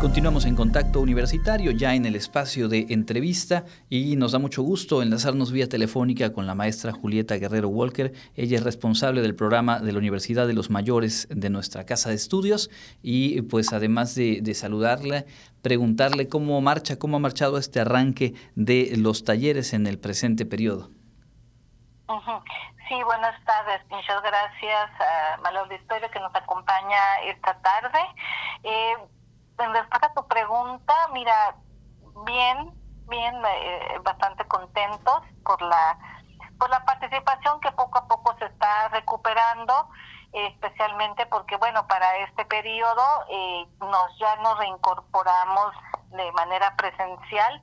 Continuamos en contacto universitario, ya en el espacio de entrevista, y nos da mucho gusto enlazarnos vía telefónica con la maestra Julieta Guerrero Walker. Ella es responsable del programa de la Universidad de los Mayores de nuestra casa de estudios, y pues además de, saludarle, preguntarle cómo marcha, cómo ha marchado este arranque de los talleres en el presente periodo. Sí, buenas tardes. Muchas gracias a Malo Historia que nos acompaña esta tarde. Eh, en respuesta a tu pregunta, mira, bien, bien, eh, bastante contentos por la por la participación que poco a poco se está recuperando, especialmente porque, bueno, para este periodo eh, nos ya nos reincorporamos de manera presencial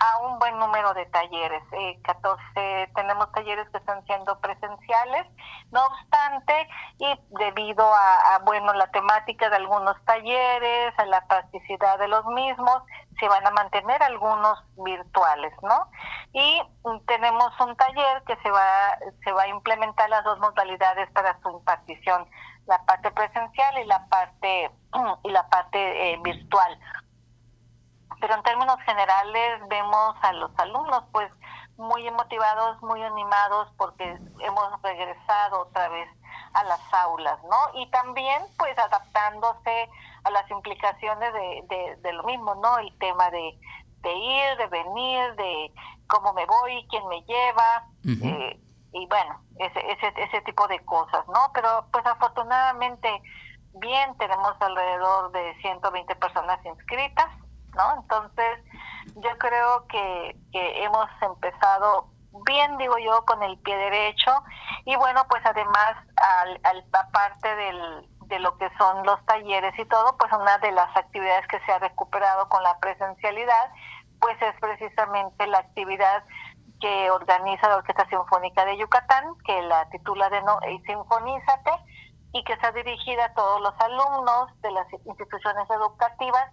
a un buen número de talleres. Eh, 14 tenemos talleres que están siendo presenciales. No obstante, y debido a, bueno la temática de algunos talleres, a la practicidad de los mismos, se van a mantener algunos virtuales, ¿no? Y tenemos un taller que se va se va a implementar las dos modalidades para su impartición, la parte presencial y la parte y la parte eh, virtual pero en términos generales vemos a los alumnos pues muy motivados, muy animados porque hemos regresado otra vez a las aulas, ¿no? Y también pues adaptándose a las implicaciones de, de, lo mismo, ¿no? El tema de, de, ir, de venir, de cómo me voy, quién me lleva, eh, y bueno, ese, ese, ese tipo de cosas, ¿no? Pero pues afortunadamente bien, tenemos alrededor de 120 personas inscritas, ¿no? Entonces, yo creo que, que hemos empezado bien, digo yo, con el pie derecho y bueno, pues además, al, al, aparte del, de lo que son los talleres y todo, pues una de las actividades que se ha recuperado con la presencialidad, pues es precisamente la actividad que organiza la Orquesta Sinfónica de Yucatán, que la titula de no, Sinfonízate, y que está dirigida a todos los alumnos de las instituciones educativas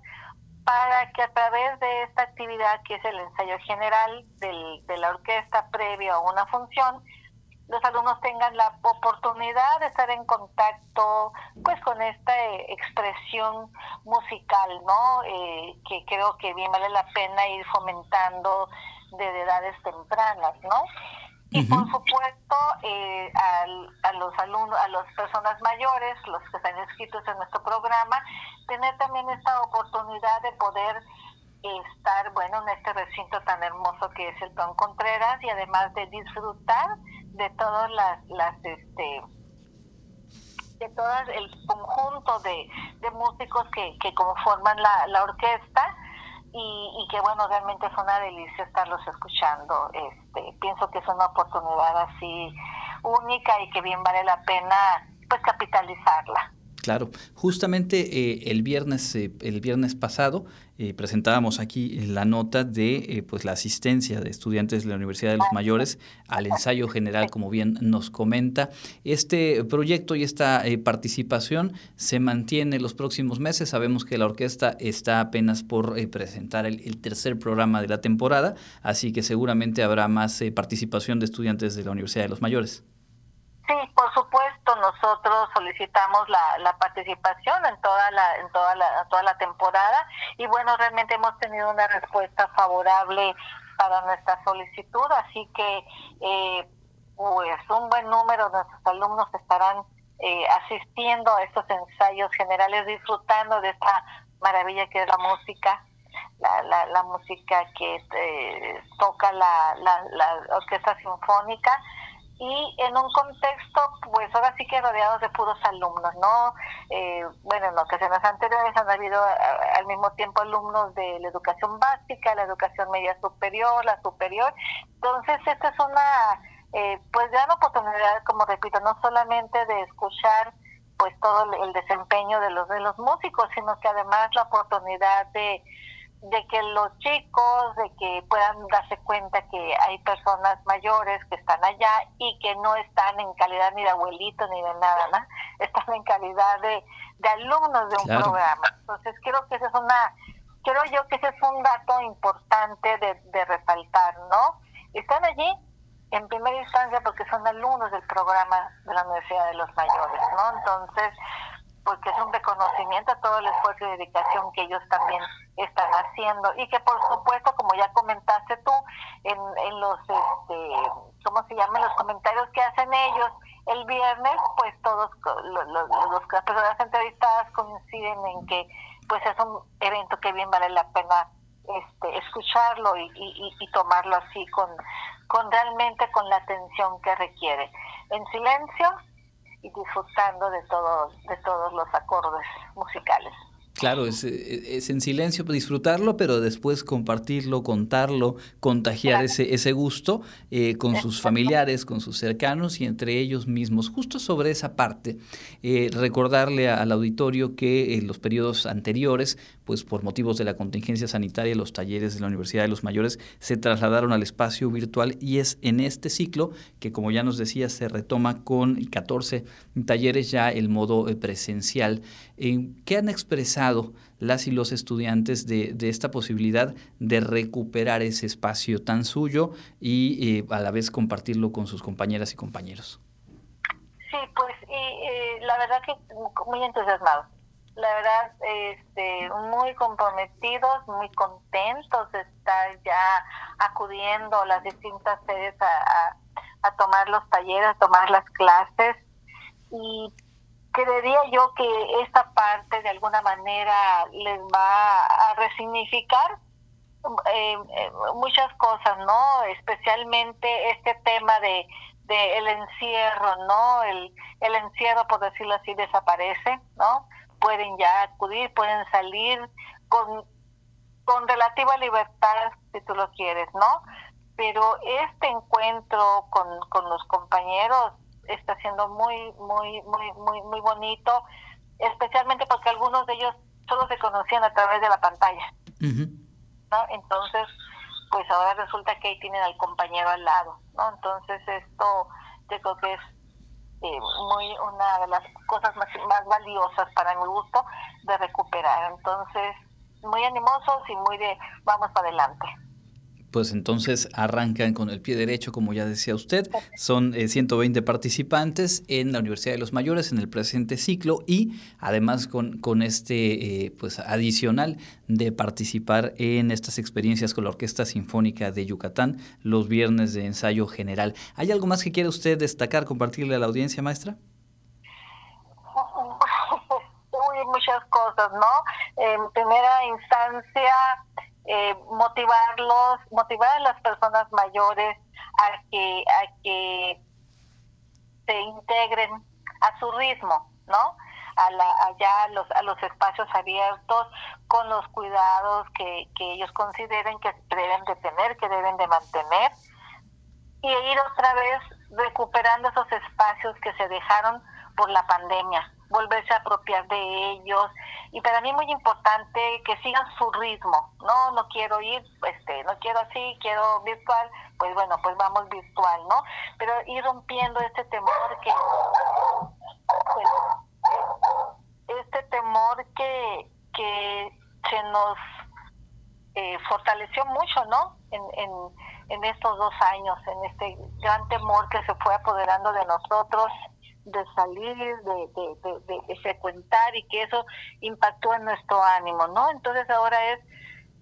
para que a través de esta actividad, que es el ensayo general del, de la orquesta previo a una función, los alumnos tengan la oportunidad de estar en contacto pues con esta eh, expresión musical, ¿no? Eh, que creo que bien vale la pena ir fomentando desde edades tempranas, ¿no? Y por supuesto, eh, a los alumnos, a las personas mayores, los que están inscritos en nuestro programa, tener también esta oportunidad de poder estar, bueno, en este recinto tan hermoso que es el Don Contreras y además de disfrutar de todas las, las este, de todo el conjunto de, de músicos que, que conforman la, la orquesta y, que bueno, realmente es una delicia estarlos escuchando. Este, pienso que es una oportunidad así única y que bien vale la pena pues capitalizarla. Claro, justamente eh, el viernes eh, el viernes pasado eh, presentábamos aquí la nota de pues la asistencia de estudiantes de la Universidad de los Mayores al ensayo general, como bien nos comenta. Este proyecto y esta participación se mantiene los próximos meses. Sabemos que la orquesta está apenas por presentar el, tercer programa de la temporada, así que seguramente habrá más participación de estudiantes de la Universidad de los Mayores. Sí, por supuesto, nosotros solicitamos la, la participación en toda la en toda la toda la temporada y bueno, realmente hemos tenido una respuesta favorable para nuestra solicitud, así que eh, pues un buen número de nuestros alumnos estarán eh, asistiendo a estos ensayos generales, disfrutando de esta maravilla que es la música, la, la, la música que eh, toca la, la, la orquesta sinfónica y en un contexto, pues ahora sí que rodeados de puros alumnos, ¿no? Eh, bueno, en ocasiones anteriores han habido al mismo tiempo alumnos de la educación básica, la educación media superior, la superior. Entonces, esta es una, eh, pues, gran oportunidad, como repito, no solamente de escuchar pues todo el desempeño de los de los músicos, sino que además la oportunidad de de que los chicos, de que puedan darse cuenta que hay personas mayores que están allá y que no están en calidad ni de abuelito ni de nada, ¿no? Están en calidad de, de alumnos de un programa. Entonces creo que esa es una, creo yo que ese es un dato importante de, de resaltar, ¿no? Están allí en primera instancia porque son alumnos del programa de la Universidad de los Mayores, ¿no? Entonces, porque es un reconocimiento a todo el esfuerzo y dedicación que ellos también están haciendo y que por supuesto como ya comentaste tú en, en los este cómo se llaman los comentarios que hacen ellos el viernes pues todos los, los, las personas entrevistadas coinciden en que pues es un evento que bien vale la pena este, escucharlo y, y, y, tomarlo así con, con realmente con la atención que requiere. En silencio y disfrutando de todos, de todos los acordes musicales. Claro, es, es, en silencio disfrutarlo, pero después compartirlo, contarlo, contagiar ese, ese gusto eh, con sus familiares, con sus cercanos y entre ellos mismos. Justo sobre esa parte, eh, recordarle al auditorio que en los periodos anteriores, pues por motivos de la contingencia sanitaria, los talleres de la Universidad de los Mayores se trasladaron al espacio virtual y es en este ciclo que, como ya nos decía, se retoma con 14 talleres ya el modo eh. ¿Qué han expresado las y los estudiantes de, esta posibilidad de recuperar ese espacio tan suyo y eh, a la vez compartirlo con sus compañeras y compañeros? Sí, pues la verdad que muy entusiasmados. La verdad, este, muy comprometidos, muy contentos de estar ya acudiendo a las distintas sedes a, a, a tomar los talleres, a tomar las clases y creería yo que esta parte de alguna manera les va a resignificar eh, eh, muchas cosas, ¿no? Especialmente este tema de, el encierro, ¿no? El, el encierro, por decirlo así, desaparece, ¿no? Pueden ya acudir, pueden salir con, con relativa libertad, si tú lo quieres, ¿no? Pero este encuentro con, con los compañeros está siendo muy, muy, muy, muy, muy bonito, especialmente porque algunos de ellos solo se conocían a través de la pantalla. ¿no? Entonces, pues ahora resulta que ahí tienen al compañero al lado, ¿no? Entonces esto yo creo que es eh, muy una de las cosas más, más valiosas para mi gusto de recuperar. Entonces, muy animosos y muy de vamos para adelante pues entonces arrancan con el pie derecho, como ya decía usted. Son 120 eh, participantes en la Universidad de los Mayores en el presente ciclo y además con, con este eh, pues adicional de participar en estas experiencias con la Orquesta Sinfónica de Yucatán los viernes de ensayo general. ¿Hay algo más que quiere usted destacar, compartirle a la audiencia, maestra? muchas cosas, ¿no? En primera instancia, eh, motivarlos, motivar a las personas mayores a que, a que se integren a su ritmo, ¿no? A la, allá a los, a los espacios abiertos con los cuidados que, que ellos consideren que deben de tener, que deben de mantener y ir otra vez recuperando esos espacios que se dejaron por la pandemia, volverse a apropiar de ellos y para mí muy importante que sigan su ritmo, no no quiero ir, este, no quiero así, quiero virtual, pues bueno, pues vamos virtual, ¿no? Pero ir rompiendo este temor que pues, este temor que que se nos eh, fortaleció mucho, ¿no? En, en, en estos dos años, en este gran temor que se fue apoderando de nosotros de salir, de, de, de, frecuentar y que eso impactó en nuestro ánimo, ¿no? Entonces ahora es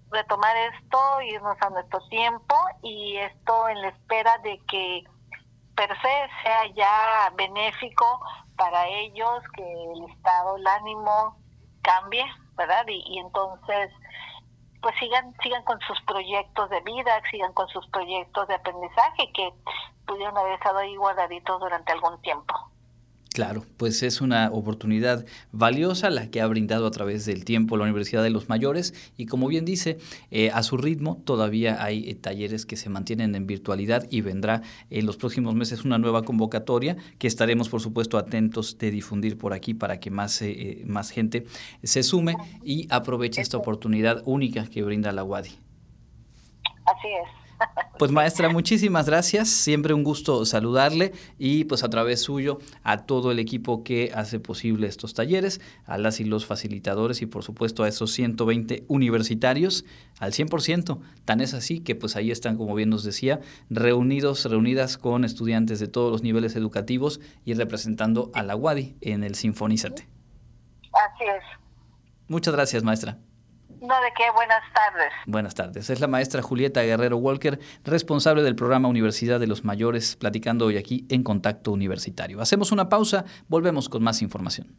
retomar esto, irnos a nuestro tiempo y esto en la espera de que per se sea ya benéfico para ellos, que el estado, el ánimo cambie, ¿verdad? Y, y entonces pues sigan sigan con sus proyectos de vida, sigan con sus proyectos de aprendizaje que pudieron haber estado ahí guardaditos durante algún tiempo. Claro, pues es una oportunidad valiosa la que ha brindado a través del tiempo la Universidad de los Mayores y como bien dice, eh, a su ritmo todavía hay eh, talleres que se mantienen en virtualidad y vendrá en los próximos meses una nueva convocatoria que estaremos por supuesto atentos de difundir por aquí para que más, eh, más gente se sume y aproveche esta oportunidad única que brinda la UADI. Así es. Pues maestra, muchísimas gracias. Siempre un gusto saludarle y pues a través suyo a todo el equipo que hace posible estos talleres, a las y los facilitadores y por supuesto a esos 120 universitarios al 100%. Tan es así que pues ahí están, como bien nos decía, reunidos, reunidas con estudiantes de todos los niveles educativos y representando a la UADI en el Sinfonízate. Así es. Muchas gracias, maestra. No, de qué, buenas tardes. Buenas tardes. Es la maestra Julieta Guerrero Walker, responsable del programa Universidad de los Mayores, platicando hoy aquí en Contacto Universitario. Hacemos una pausa, volvemos con más información.